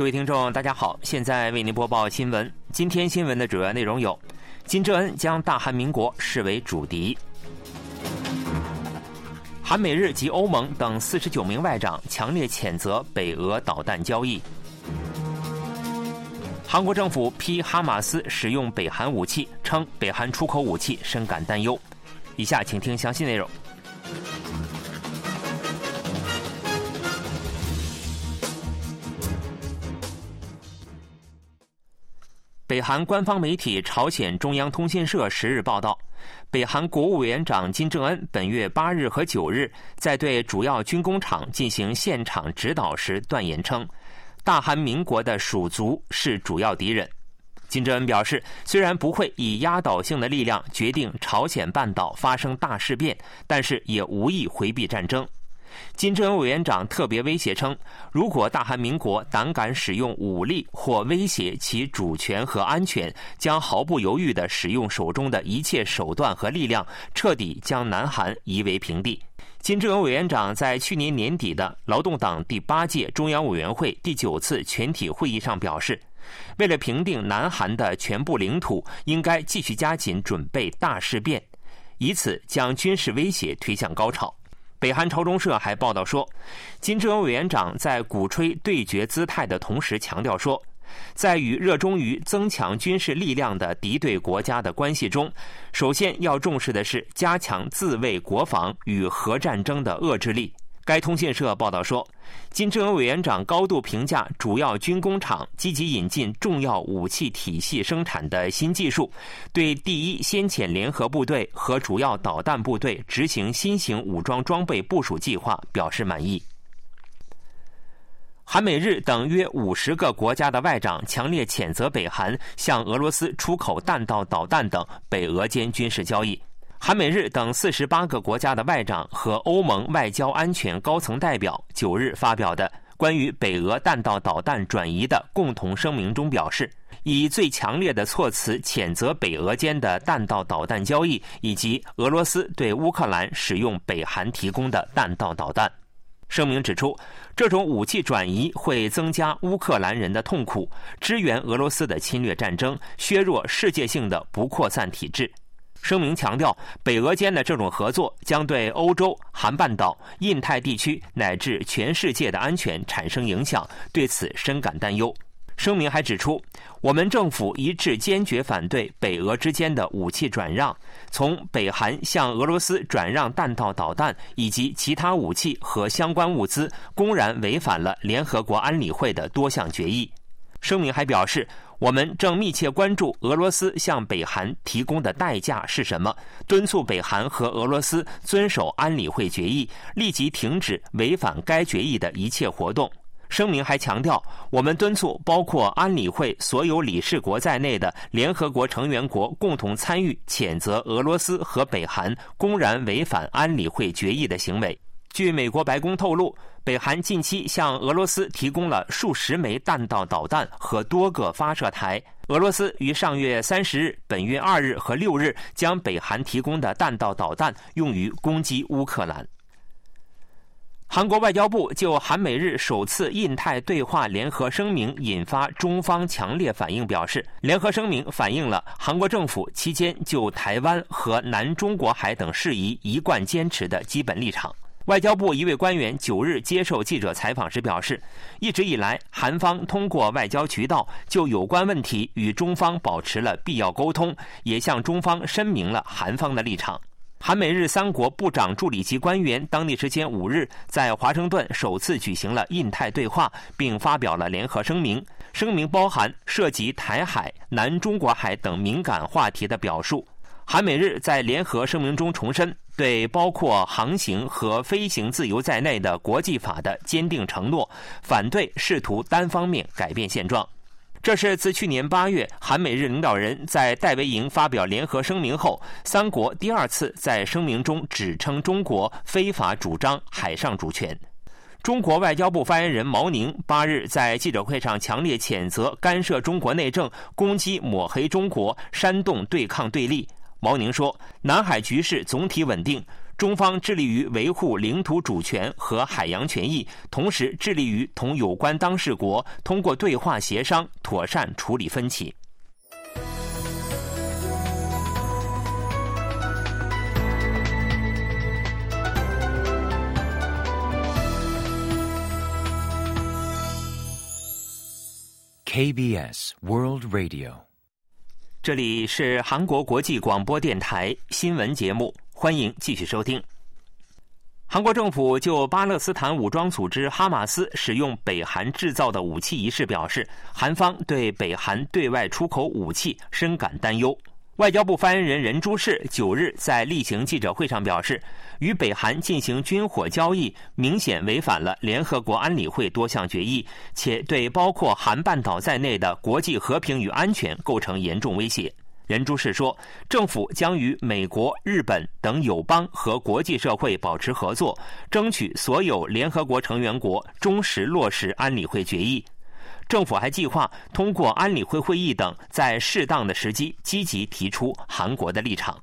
各位听众，大家好，现在为您播报新闻。今天新闻的主要内容有：金正恩将大韩民国视为主敌；韩美日及欧盟等四十九名外长强烈谴责北俄导弹交易；韩国政府批哈马斯使用北韩武器，称北韩出口武器深感担忧。以下请听详细内容。北韩官方媒体朝鲜中央通讯社十日报道，北韩国务委员长金正恩本月八日和九日在对主要军工厂进行现场指导时断言称，大韩民国的属族是主要敌人。金正恩表示，虽然不会以压倒性的力量决定朝鲜半岛发生大事变，但是也无意回避战争。金正恩委员长特别威胁称，如果大韩民国胆敢使用武力或威胁其主权和安全，将毫不犹豫地使用手中的一切手段和力量，彻底将南韩夷为平地。金正恩委员长在去年年底的劳动党第八届中央委员会第九次全体会议上表示，为了平定南韩的全部领土，应该继续加紧准备大事变，以此将军事威胁推向高潮。北韩朝中社还报道说，金正恩委员长在鼓吹对决姿态的同时，强调说，在与热衷于增强军事力量的敌对国家的关系中，首先要重视的是加强自卫国防与核战争的遏制力。该通讯社报道说，金正恩委员长高度评价主要军工厂积极引进重要武器体系生产的新技术，对第一先遣联合部队和主要导弹部队执行新型武装装备部署计划表示满意。韩美日等约五十个国家的外长强烈谴责北韩向俄罗斯出口弹道导弹等北俄间军事交易。韩美日等四十八个国家的外长和欧盟外交安全高层代表九日发表的关于北俄弹道导弹转移的共同声明中表示，以最强烈的措辞谴责北俄间的弹道导弹交易，以及俄罗斯对乌克兰使用北韩提供的弹道导弹。声明指出，这种武器转移会增加乌克兰人的痛苦，支援俄罗斯的侵略战争，削弱世界性的不扩散体制。声明强调，北俄间的这种合作将对欧洲、韩半岛、印太地区乃至全世界的安全产生影响，对此深感担忧。声明还指出，我们政府一致坚决反对北俄之间的武器转让，从北韩向俄罗斯转让弹道导弹以及其他武器和相关物资，公然违反了联合国安理会的多项决议。声明还表示。我们正密切关注俄罗斯向北韩提供的代价是什么，敦促北韩和俄罗斯遵守安理会决议，立即停止违反该决议的一切活动。声明还强调，我们敦促包括安理会所有理事国在内的联合国成员国共同参与谴责俄罗斯和北韩公然违反安理会决议的行为。据美国白宫透露，北韩近期向俄罗斯提供了数十枚弹道导弹和多个发射台。俄罗斯于上月三十日、本月二日和六日将北韩提供的弹道导弹用于攻击乌克兰。韩国外交部就韩美日首次印太对话联合声明引发中方强烈反应，表示，联合声明反映了韩国政府期间就台湾和南中国海等事宜一贯坚持的基本立场。外交部一位官员九日接受记者采访时表示，一直以来，韩方通过外交渠道就有关问题与中方保持了必要沟通，也向中方申明了韩方的立场。韩美日三国部长助理级官员当地时间五日在华盛顿首次举行了印太对话，并发表了联合声明。声明包含涉及台海、南中国海等敏感话题的表述。韩美日在联合声明中重申对包括航行和飞行自由在内的国际法的坚定承诺，反对试图单方面改变现状。这是自去年八月韩美日领导人在戴维营发表联合声明后，三国第二次在声明中指称中国非法主张海上主权。中国外交部发言人毛宁八日在记者会上强烈谴责干涉中国内政、攻击抹黑中国、煽动对抗对立。毛宁说：“南海局势总体稳定，中方致力于维护领土主权和海洋权益，同时致力于同有关当事国通过对话协商妥善处理分歧。” KBS World Radio，这里是韩国国际广播电台新闻节目，欢迎继续收听。韩国政府就巴勒斯坦武装组织哈马斯使用北韩制造的武器一事表示，韩方对北韩对外出口武器深感担忧。外交部发言人任珠世九日在例行记者会上表示，与北韩进行军火交易明显违反了联合国安理会多项决议，且对包括韩半岛在内的国际和平与安全构成严重威胁。任珠世说，政府将与美国、日本等友邦和国际社会保持合作，争取所有联合国成员国忠实落实安理会决议。政府还计划通过安理会会议等，在适当的时机积极提出韩国的立场。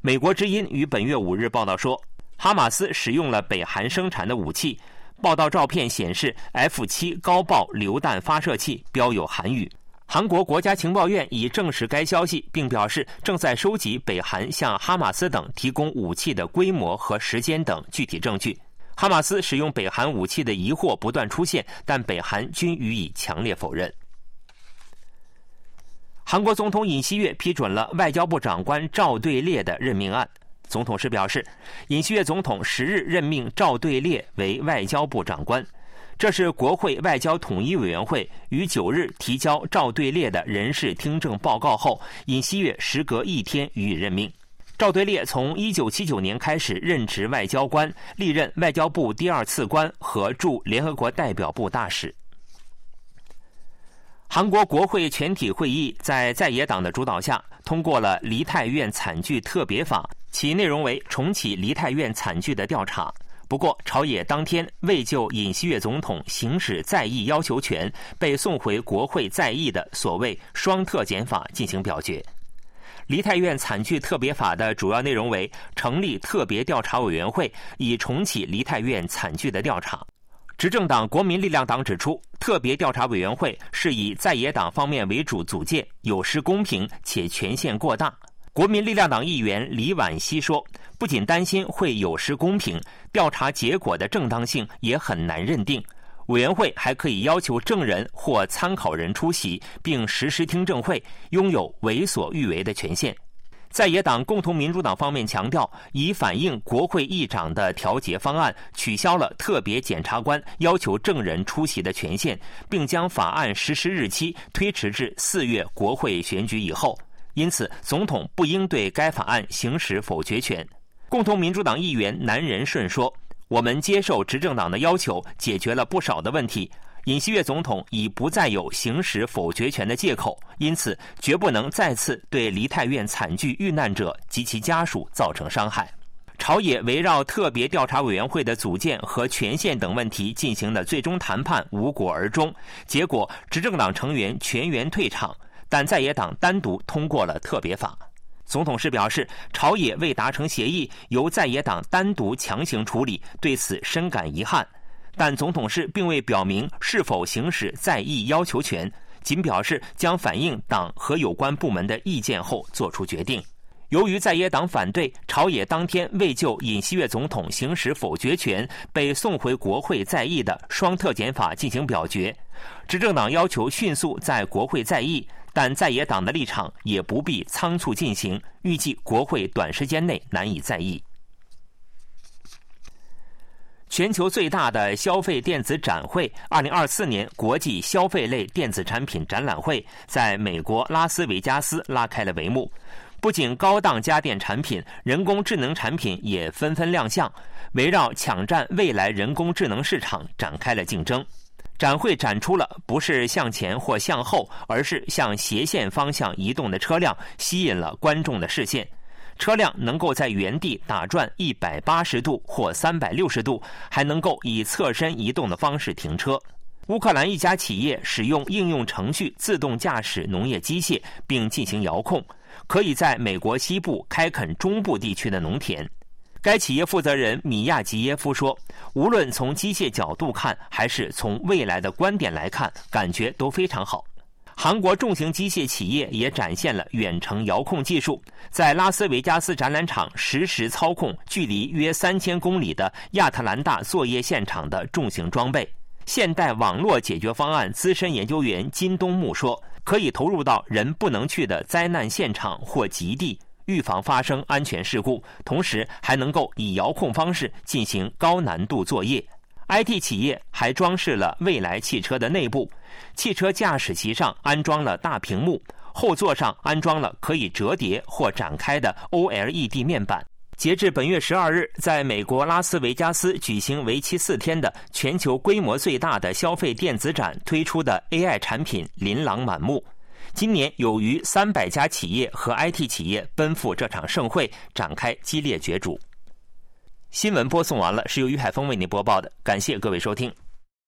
美国之音于本月五日报道说，哈马斯使用了北韩生产的武器。报道照片显示，F 七高爆榴弹发射器标有韩语。韩国国家情报院已证实该消息，并表示正在收集北韩向哈马斯等提供武器的规模和时间等具体证据。哈马斯使用北韩武器的疑惑不断出现，但北韩均予以强烈否认。韩国总统尹锡悦批准了外交部长官赵对烈的任命案。总统室表示，尹锡悦总统十日任命赵对烈为外交部长官，这是国会外交统一委员会于九日提交赵对烈的人事听证报告后，尹锡悦时隔一天予以任命。赵对烈从1979年开始任职外交官，历任外交部第二次官和驻联合国代表部大使。韩国国会全体会议在在野党的主导下通过了梨泰院惨剧特别法，其内容为重启梨泰院惨剧的调查。不过，朝野当天未就尹锡悦总统行使在役要求权被送回国会在役的所谓“双特检法”进行表决。梨泰院惨剧特别法的主要内容为成立特别调查委员会，以重启梨泰院惨剧的调查。执政党国民力量党指出，特别调查委员会是以在野党方面为主组建，有失公平且权限过大。国民力量党议员李婉熙说：“不仅担心会有失公平，调查结果的正当性也很难认定。委员会还可以要求证人或参考人出席并实施听证会，拥有为所欲为的权限。”在野党共同民主党方面强调，以反映国会议长的调解方案，取消了特别检察官要求证人出席的权限，并将法案实施日期推迟至四月国会选举以后。因此，总统不应对该法案行使否决权。共同民主党议员南仁顺说：“我们接受执政党的要求，解决了不少的问题。”尹锡悦总统已不再有行使否决权的借口，因此绝不能再次对梨泰院惨剧遇难者及其家属造成伤害。朝野围绕特别调查委员会的组建和权限等问题进行的最终谈判无果而终，结果执政党成员全员退场，但在野党单独通过了特别法。总统室表示，朝野未达成协议，由在野党单独强行处理，对此深感遗憾。但总统室并未表明是否行使在议要求权，仅表示将反映党和有关部门的意见后作出决定。由于在野党反对，朝野当天未就尹锡悦总统行使否决权被送回国会在议的双特检法进行表决。执政党要求迅速在国会在议，但在野党的立场也不必仓促进行，预计国会短时间内难以在议。全球最大的消费电子展会——二零二四年国际消费类电子产品展览会，在美国拉斯维加斯拉开了帷幕。不仅高档家电产品，人工智能产品也纷纷亮相，围绕抢占未来人工智能市场展开了竞争。展会展出了不是向前或向后，而是向斜线方向移动的车辆，吸引了观众的视线。车辆能够在原地打转一百八十度或三百六十度，还能够以侧身移动的方式停车。乌克兰一家企业使用应用程序自动驾驶农业机械，并进行遥控，可以在美国西部开垦中部地区的农田。该企业负责人米亚吉耶夫说：“无论从机械角度看，还是从未来的观点来看，感觉都非常好。”韩国重型机械企业也展现了远程遥控技术，在拉斯维加斯展览场实时操控距离约三千公里的亚特兰大作业现场的重型装备。现代网络解决方案资深研究员金东木说：“可以投入到人不能去的灾难现场或极地。”预防发生安全事故，同时还能够以遥控方式进行高难度作业。IT 企业还装饰了未来汽车的内部，汽车驾驶席上安装了大屏幕，后座上安装了可以折叠或展开的 OLED 面板。截至本月十二日，在美国拉斯维加斯举行为期四天的全球规模最大的消费电子展，推出的 AI 产品琳琅满目。今年有逾三百家企业和 IT 企业奔赴这场盛会，展开激烈角逐。新闻播送完了，是由于海峰为您播报的，感谢各位收听。